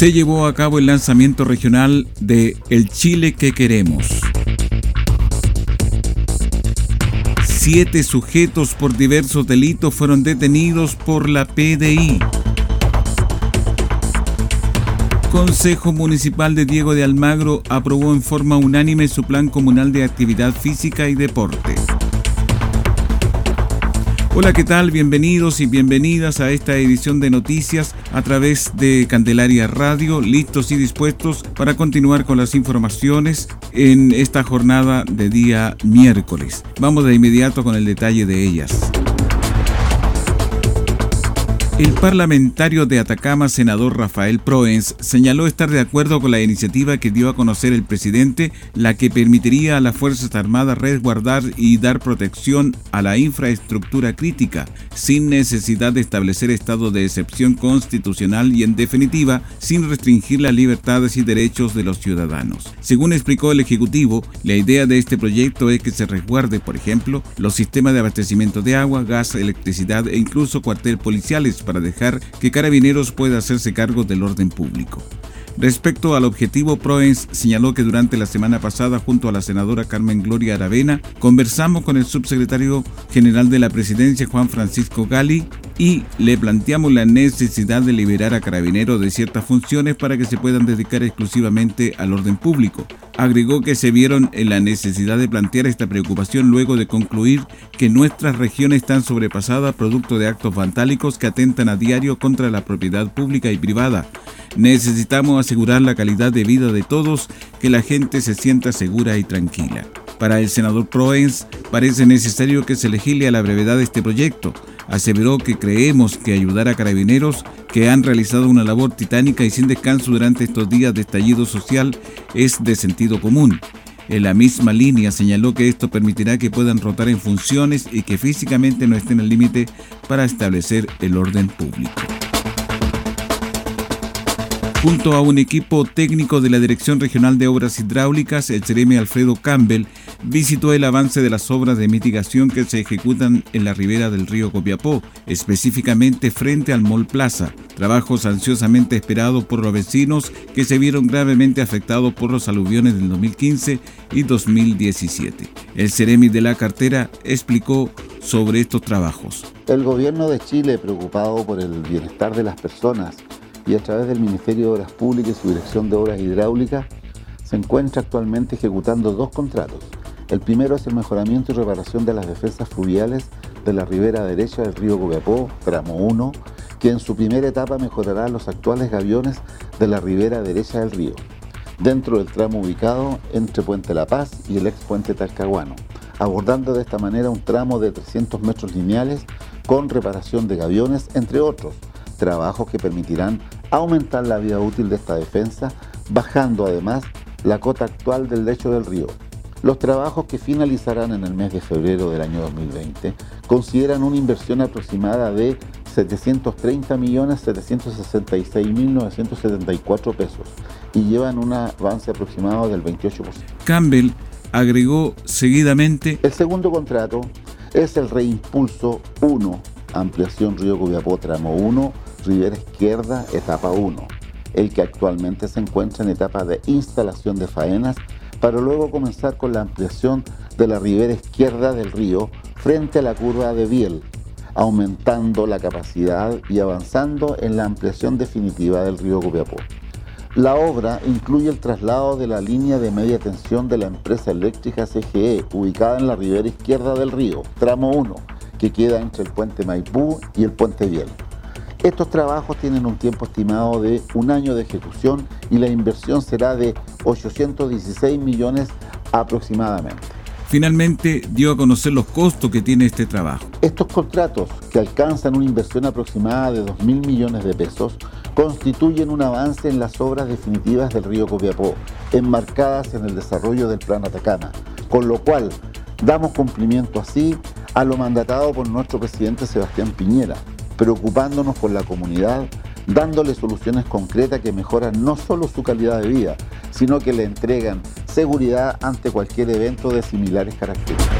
Se llevó a cabo el lanzamiento regional de El Chile que queremos. Siete sujetos por diversos delitos fueron detenidos por la PDI. Consejo Municipal de Diego de Almagro aprobó en forma unánime su plan comunal de actividad física y deporte. Hola, ¿qué tal? Bienvenidos y bienvenidas a esta edición de noticias a través de Candelaria Radio, listos y dispuestos para continuar con las informaciones en esta jornada de día miércoles. Vamos de inmediato con el detalle de ellas. El parlamentario de Atacama, senador Rafael Proens, señaló estar de acuerdo con la iniciativa que dio a conocer el presidente, la que permitiría a las Fuerzas Armadas resguardar y dar protección a la infraestructura crítica, sin necesidad de establecer estado de excepción constitucional y, en definitiva, sin restringir las libertades y derechos de los ciudadanos. Según explicó el Ejecutivo, la idea de este proyecto es que se resguarde, por ejemplo, los sistemas de abastecimiento de agua, gas, electricidad e incluso cuartel policiales para dejar que Carabineros pueda hacerse cargo del orden público. Respecto al objetivo, Proens señaló que durante la semana pasada, junto a la senadora Carmen Gloria Aravena, conversamos con el subsecretario general de la presidencia, Juan Francisco Gali, y le planteamos la necesidad de liberar a carabineros de ciertas funciones para que se puedan dedicar exclusivamente al orden público. Agregó que se vieron en la necesidad de plantear esta preocupación luego de concluir que nuestras regiones están sobrepasadas producto de actos vandálicos que atentan a diario contra la propiedad pública y privada. Necesitamos asegurar la calidad de vida de todos, que la gente se sienta segura y tranquila. Para el senador Proens parece necesario que se legisle a la brevedad este proyecto aseveró que creemos que ayudar a carabineros que han realizado una labor titánica y sin descanso durante estos días de estallido social es de sentido común. En la misma línea señaló que esto permitirá que puedan rotar en funciones y que físicamente no estén al límite para establecer el orden público. Junto a un equipo técnico de la Dirección Regional de Obras Hidráulicas, el Cereme Alfredo Campbell visitó el avance de las obras de mitigación que se ejecutan en la ribera del río Copiapó, específicamente frente al Mall Plaza, trabajos ansiosamente esperados por los vecinos que se vieron gravemente afectados por los aluviones del 2015 y 2017. El Ceremi de la cartera explicó sobre estos trabajos. El gobierno de Chile, preocupado por el bienestar de las personas, y a través del Ministerio de Obras Públicas y su Dirección de Obras Hidráulicas se encuentra actualmente ejecutando dos contratos. El primero es el mejoramiento y reparación de las defensas fluviales de la ribera derecha del río Copiapó, tramo 1, que en su primera etapa mejorará los actuales gaviones de la ribera derecha del río, dentro del tramo ubicado entre Puente La Paz y el ex puente Talcahuano, abordando de esta manera un tramo de 300 metros lineales con reparación de gaviones, entre otros, trabajos que permitirán aumentar la vida útil de esta defensa, bajando además la cota actual del lecho del río. Los trabajos que finalizarán en el mes de febrero del año 2020 consideran una inversión aproximada de 730.766.974 pesos y llevan un avance aproximado del 28%. Campbell agregó seguidamente... El segundo contrato es el Reimpulso 1, ampliación Río Copiapó tramo 1, Ribera Izquierda, etapa 1, el que actualmente se encuentra en etapa de instalación de faenas para luego comenzar con la ampliación de la ribera izquierda del río frente a la curva de Biel, aumentando la capacidad y avanzando en la ampliación definitiva del río Copiapó. La obra incluye el traslado de la línea de media tensión de la empresa eléctrica CGE, ubicada en la ribera izquierda del río, tramo 1, que queda entre el puente Maipú y el puente Biel. Estos trabajos tienen un tiempo estimado de un año de ejecución y la inversión será de 816 millones aproximadamente. Finalmente dio a conocer los costos que tiene este trabajo. Estos contratos, que alcanzan una inversión aproximada de 2 mil millones de pesos, constituyen un avance en las obras definitivas del río Copiapó, enmarcadas en el desarrollo del Plan Atacama, con lo cual damos cumplimiento así a lo mandatado por nuestro presidente Sebastián Piñera, preocupándonos por la comunidad, dándole soluciones concretas que mejoran no solo su calidad de vida, sino que le entregan seguridad ante cualquier evento de similares características.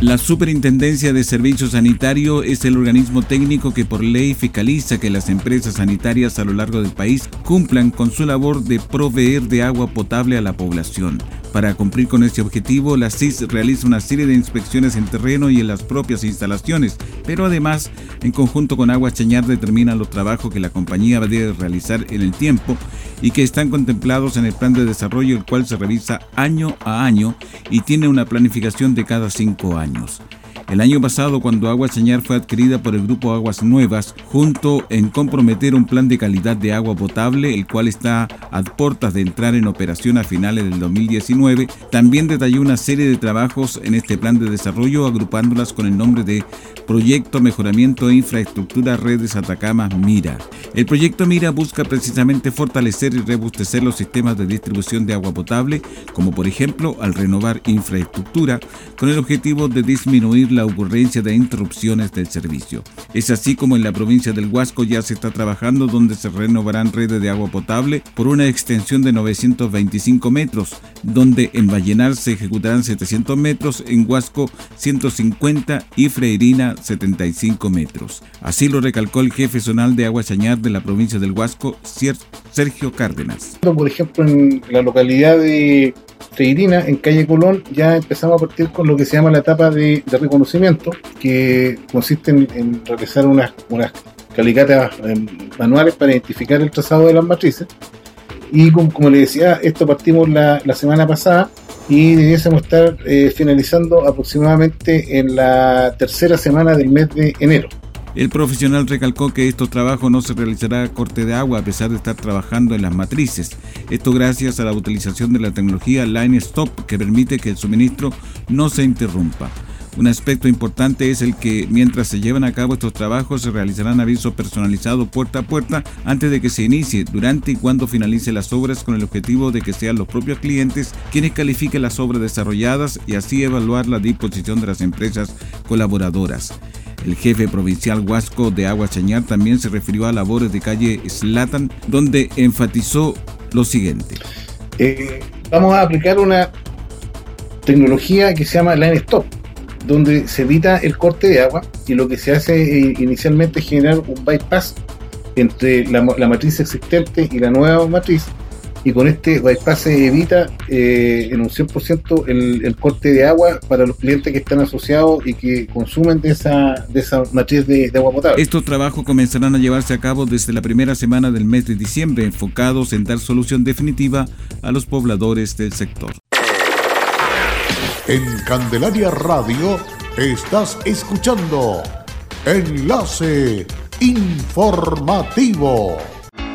La Superintendencia de Servicios Sanitario es el organismo técnico que por ley fiscaliza que las empresas sanitarias a lo largo del país cumplan con su labor de proveer de agua potable a la población. Para cumplir con este objetivo, la CIS realiza una serie de inspecciones en terreno y en las propias instalaciones, pero además, en conjunto con Agua Chañar, determina los trabajos que la compañía debe realizar en el tiempo y que están contemplados en el plan de desarrollo, el cual se revisa año a año y tiene una planificación de cada cinco años. El año pasado, cuando Agua Chañar fue adquirida por el grupo Aguas Nuevas, junto en comprometer un plan de calidad de agua potable, el cual está a puertas de entrar en operación a finales del 2019, también detalló una serie de trabajos en este plan de desarrollo, agrupándolas con el nombre de Proyecto Mejoramiento de Infraestructura Redes Atacama Mira. El proyecto Mira busca precisamente fortalecer y rebustecer los sistemas de distribución de agua potable, como por ejemplo al renovar infraestructura, con el objetivo de disminuir la ocurrencia de interrupciones del servicio. Es así como en la provincia del Huasco ya se está trabajando donde se renovarán redes de agua potable por una extensión de 925 metros, donde en Vallenar se ejecutarán 700 metros, en Huasco 150 y Freirina 75 metros. Así lo recalcó el jefe zonal de Agua Chañar de la provincia del Huasco, Sergio Cárdenas. Por ejemplo, en la localidad de Freirina, en calle Colón, ya empezamos a partir con lo que se llama la etapa de, reconocimiento, que consiste en, realizar unas, calicatas em, manuales para identificar el trazado de las matrices. Y como, le decía, esto partimos la, semana pasada y debiésemos estar eh, finalizando aproximadamente en la tercera semana del mes de enero. El profesional recalcó que estos trabajos no se realizará a corte de agua a pesar de estar trabajando en las matrices. Esto gracias a la utilización de la tecnología Line Stop que permite que el suministro no se interrumpa. Un aspecto importante es el que mientras se llevan a cabo estos trabajos se realizarán avisos personalizados puerta a puerta antes de que se inicie, durante y cuando finalice las obras con el objetivo de que sean los propios clientes quienes califiquen las obras desarrolladas y así evaluar la disposición de las empresas colaboradoras. El jefe provincial Huasco de Agua Chañar también se refirió a labores de calle Slatan, donde enfatizó lo siguiente. Eh, vamos a aplicar una tecnología que se llama Line Stop, donde se evita el corte de agua y lo que se hace inicialmente es generar un bypass entre la matriz existente y la nueva matriz y con este bypass se evita eh, en un 100% el, el, corte de agua para los clientes que están asociados y que consumen de esa, de esa matriz de, de agua potable. Estos trabajos comenzarán a llevarse a cabo desde la primera semana del mes de diciembre, enfocados en dar solución definitiva a los pobladores del sector. En Candelaria Radio estás escuchando Enlace Informativo.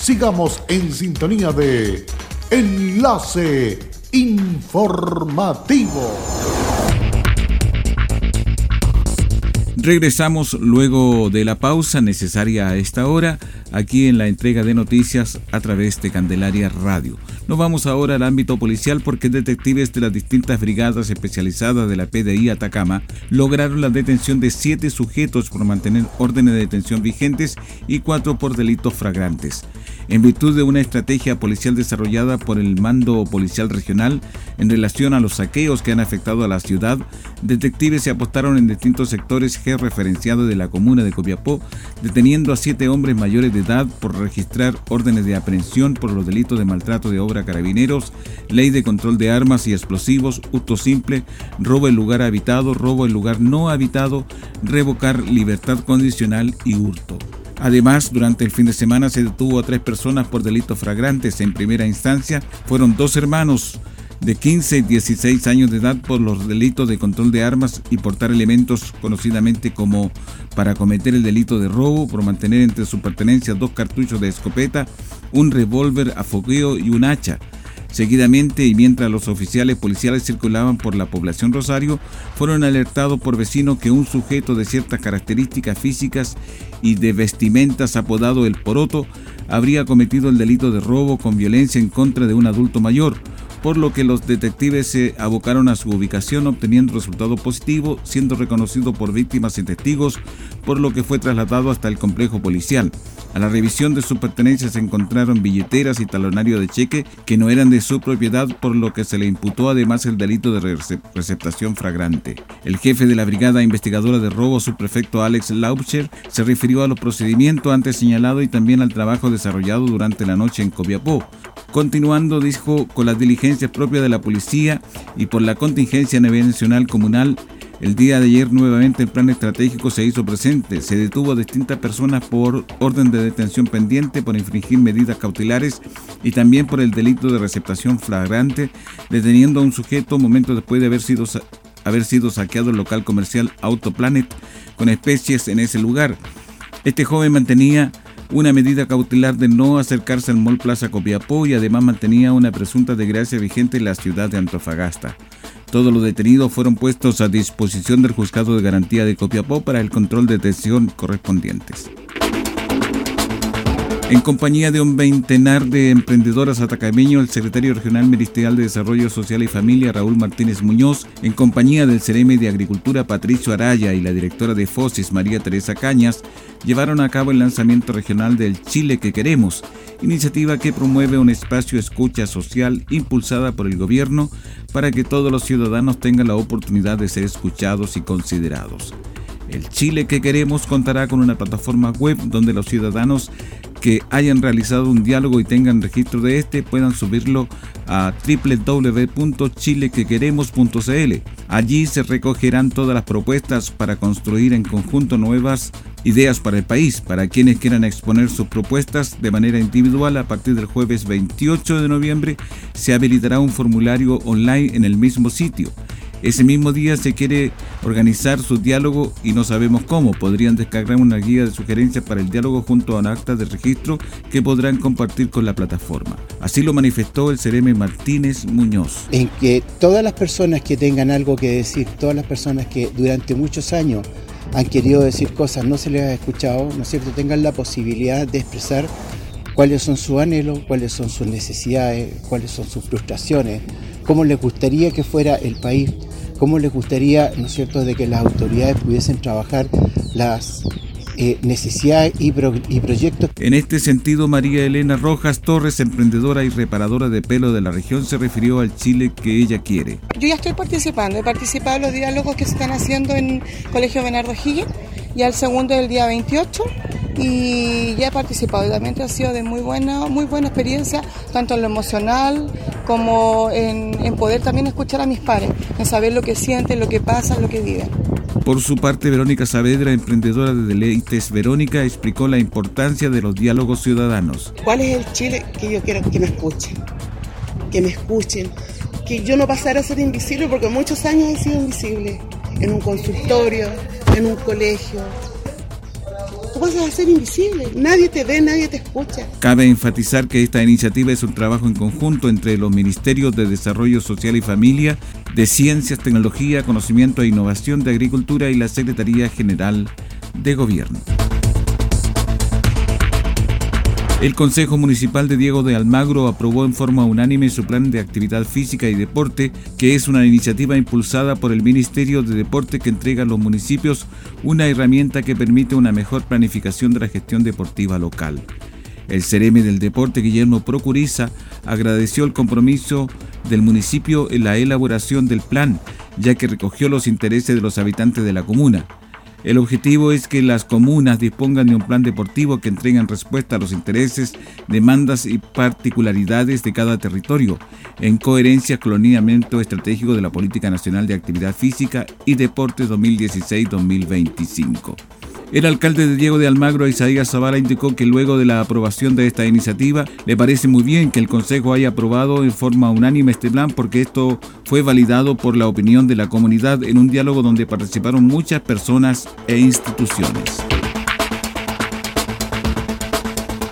Sigamos en sintonía de Enlace Informativo. Regresamos luego de la pausa necesaria a esta hora aquí en la entrega de noticias a través de Candelaria Radio. Nos vamos ahora al ámbito policial porque detectives de las distintas brigadas especializadas de la PDI Atacama lograron la detención de siete sujetos por mantener órdenes de detención vigentes y cuatro por delitos flagrantes. En virtud de una estrategia policial desarrollada por el Mando Policial Regional en relación a los saqueos que han afectado a la ciudad, detectives se apostaron en distintos sectores georreferenciados de la comuna de Copiapó, deteniendo a siete hombres mayores de por registrar órdenes de aprehensión por los delitos de maltrato de obra Carabineros, Ley de Control de Armas y Explosivos, hurto simple, robo en lugar habitado, robo en lugar no habitado, revocar libertad condicional y hurto. Además, durante el fin de semana se detuvo a tres personas por delitos fragrantes. En primera instancia fueron dos hermanos de 15 y 16 años de edad por los delitos de control de armas y portar elementos conocidamente como para cometer el delito de robo por mantener entre sus pertenencias dos cartuchos de escopeta, un revólver a fogueo y un hacha. Seguidamente, y mientras los oficiales policiales circulaban por la población Rosario, fueron alertados por vecinos que un sujeto de ciertas características físicas y de vestimentas apodado El Poroto habría cometido el delito de robo con violencia en contra de un adulto mayor, por lo que los detectives se abocaron a su ubicación obteniendo resultado positivo, siendo reconocido por víctimas y testigos, por lo que fue trasladado hasta el complejo policial. A la revisión de sus pertenencias se encontraron billeteras y talonario de cheque que no eran de su propiedad, por lo que se le imputó además el delito de receptación fragrante. El jefe de la Brigada Investigadora de Robo, subprefecto Alex Laubcher, se refirió a los procedimientos antes señalados y también al trabajo desarrollado durante la noche en Copiapó. Continuando, dijo, con las diligencias propias de la policía y por la contingencia a nacional comunal, el día de ayer nuevamente el plan estratégico se hizo presente. Se detuvo a distintas personas por orden de detención pendiente, por infringir medidas cautelares y también por el delito de receptación flagrante, deteniendo a un sujeto momentos después de haber sido, haber sido saqueado el local comercial Autoplanet con especies en ese lugar. Este joven mantenía una medida cautelar de no acercarse al Mall Plaza Copiapó y además mantenía una presunta desgracia vigente en la ciudad de Antofagasta. Todos los detenidos fueron puestos a disposición del Juzgado de Garantía de Copiapó para el control de detención correspondientes. En compañía de un veintenar de emprendedoras atacameño, el secretario regional ministerial de Desarrollo Social y Familia, Raúl Martínez Muñoz, en compañía del CEREME de Agricultura, Patricio Araya, y la directora de FOSIS, María Teresa Cañas, llevaron a cabo el lanzamiento regional del Chile que queremos, iniciativa que promueve un espacio escucha social impulsada por el gobierno para que todos los ciudadanos tengan la oportunidad de ser escuchados y considerados. El Chile que queremos contará con una plataforma web donde los ciudadanos que hayan realizado un diálogo y tengan registro de este puedan subirlo a www.chilequequeremos.cl. Allí se recogerán todas las propuestas para construir en conjunto nuevas ideas para el país. Para quienes quieran exponer sus propuestas de manera individual, a partir del jueves 28 de noviembre se habilitará un formulario online en el mismo sitio. Ese mismo día se quiere organizar su diálogo y no sabemos cómo. Podrían descargar una guía de sugerencias para el diálogo junto a un acta de registro que podrán compartir con la plataforma. Así lo manifestó el Cereme Martínez Muñoz. En que todas las personas que tengan algo que decir, todas las personas que durante muchos años han querido decir cosas, no se les ha escuchado, ¿no es cierto?, tengan la posibilidad de expresar cuáles son sus anhelos, cuáles son sus necesidades, cuáles son sus frustraciones, cómo les gustaría que fuera el país cómo les gustaría, ¿no es cierto?, de que las autoridades pudiesen trabajar las eh, necesidades y, y, proyectos. En este sentido, María Elena Rojas Torres, emprendedora y reparadora de pelo de la región, se refirió al Chile que ella quiere. Yo ya estoy participando, he participado en los diálogos que se están haciendo en Colegio Bernardo Higgins, ya el segundo del día 28 y ya he participado y también ha sido de muy buena, muy buena experiencia, tanto en lo emocional como en, en poder también escuchar a mis pares, en saber lo que sienten, lo que pasa, lo que viven. Por su parte, Verónica Saavedra, emprendedora de Deleites Verónica, explicó la importancia de los diálogos ciudadanos. ¿Cuál es el Chile que yo quiero que me escuchen? Que me escuchen, que yo no pasara a ser invisible porque muchos años he sido invisible en un consultorio, en un colegio. Tú vas a ser invisible, nadie te ve, nadie te escucha. Cabe enfatizar que esta iniciativa es un trabajo en conjunto entre los Ministerios de Desarrollo Social y Familia, de Ciencias, Tecnología, Conocimiento e Innovación de Agricultura y la Secretaría General de Gobierno. El Consejo Municipal de Diego de Almagro aprobó en forma unánime su plan de actividad física y deporte, que es una iniciativa impulsada por el Ministerio de Deporte que entrega a los municipios una herramienta que permite una mejor planificación de la gestión deportiva local. El Cereme del Deporte, Guillermo Procuriza, agradeció el compromiso del municipio en la elaboración del plan, ya que recogió los intereses de los habitantes de la comuna. El objetivo es que las comunas dispongan de un plan deportivo que entregue respuesta a los intereses, demandas y particularidades de cada territorio, en coherencia con el lineamiento estratégico de la Política Nacional de Actividad Física y Deportes 2016-2025. El alcalde de Diego de Almagro, Isaías Zavala, indicó que luego de la aprobación de esta iniciativa, le parece muy bien que el Consejo haya aprobado en forma unánime este plan porque esto fue validado por la opinión de la comunidad en un diálogo donde participaron muchas personas e instituciones.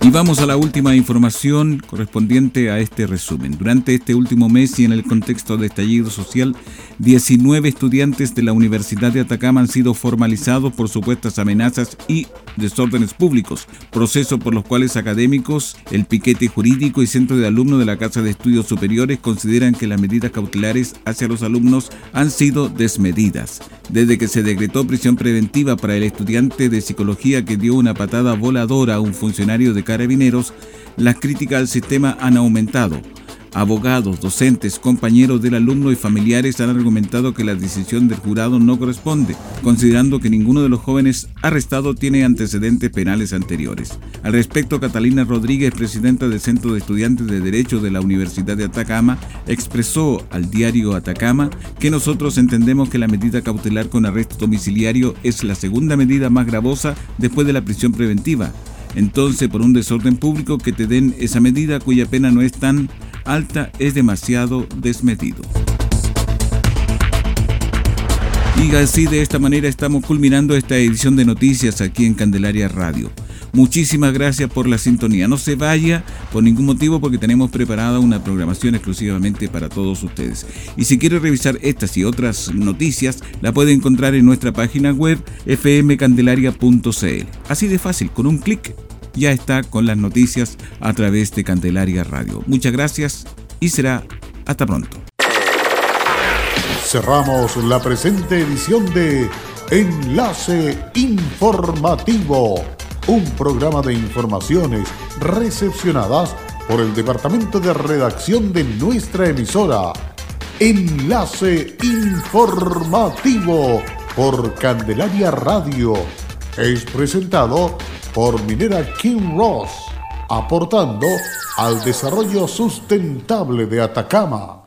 Y vamos a la última información correspondiente a este resumen. Durante este último mes y en el contexto de estallido social, 19 estudiantes de la Universidad de Atacama han sido formalizados por supuestas amenazas y desórdenes públicos, proceso por los cuales académicos, el piquete jurídico y centro de alumnos de la Casa de Estudios Superiores consideran que las medidas cautelares hacia los alumnos han sido desmedidas. Desde que se decretó prisión preventiva para el estudiante de psicología que dio una patada voladora a un funcionario de carabineros, las críticas al sistema han aumentado. Abogados, docentes, compañeros del alumno y familiares han argumentado que la decisión del jurado no corresponde, considerando que ninguno de los jóvenes arrestados tiene antecedentes penales anteriores. Al respecto, Catalina Rodríguez, presidenta del Centro de Estudiantes de Derecho de la Universidad de Atacama, expresó al diario Atacama que nosotros entendemos que la medida cautelar con arresto domiciliario es la segunda medida más gravosa después de la prisión preventiva. Entonces, por un desorden público que te den esa medida cuya pena no es tan alta es demasiado desmedido. Y así de esta manera estamos culminando esta edición de noticias aquí en Candelaria Radio. Muchísimas gracias por la sintonía. No se vaya por ningún motivo porque tenemos preparada una programación exclusivamente para todos ustedes. Y si quiere revisar estas y otras noticias, la puede encontrar en nuestra página web fmcandelaria.cl. Así de fácil, con un clic ya está con las noticias a través de Candelaria Radio. Muchas gracias y será hasta pronto. Cerramos la presente edición de Enlace Informativo, un programa de informaciones recepcionadas por el Departamento de Redacción de nuestra emisora. Enlace Informativo por Candelaria Radio. Es presentado por Minera King Ross, aportando al desarrollo sustentable de Atacama.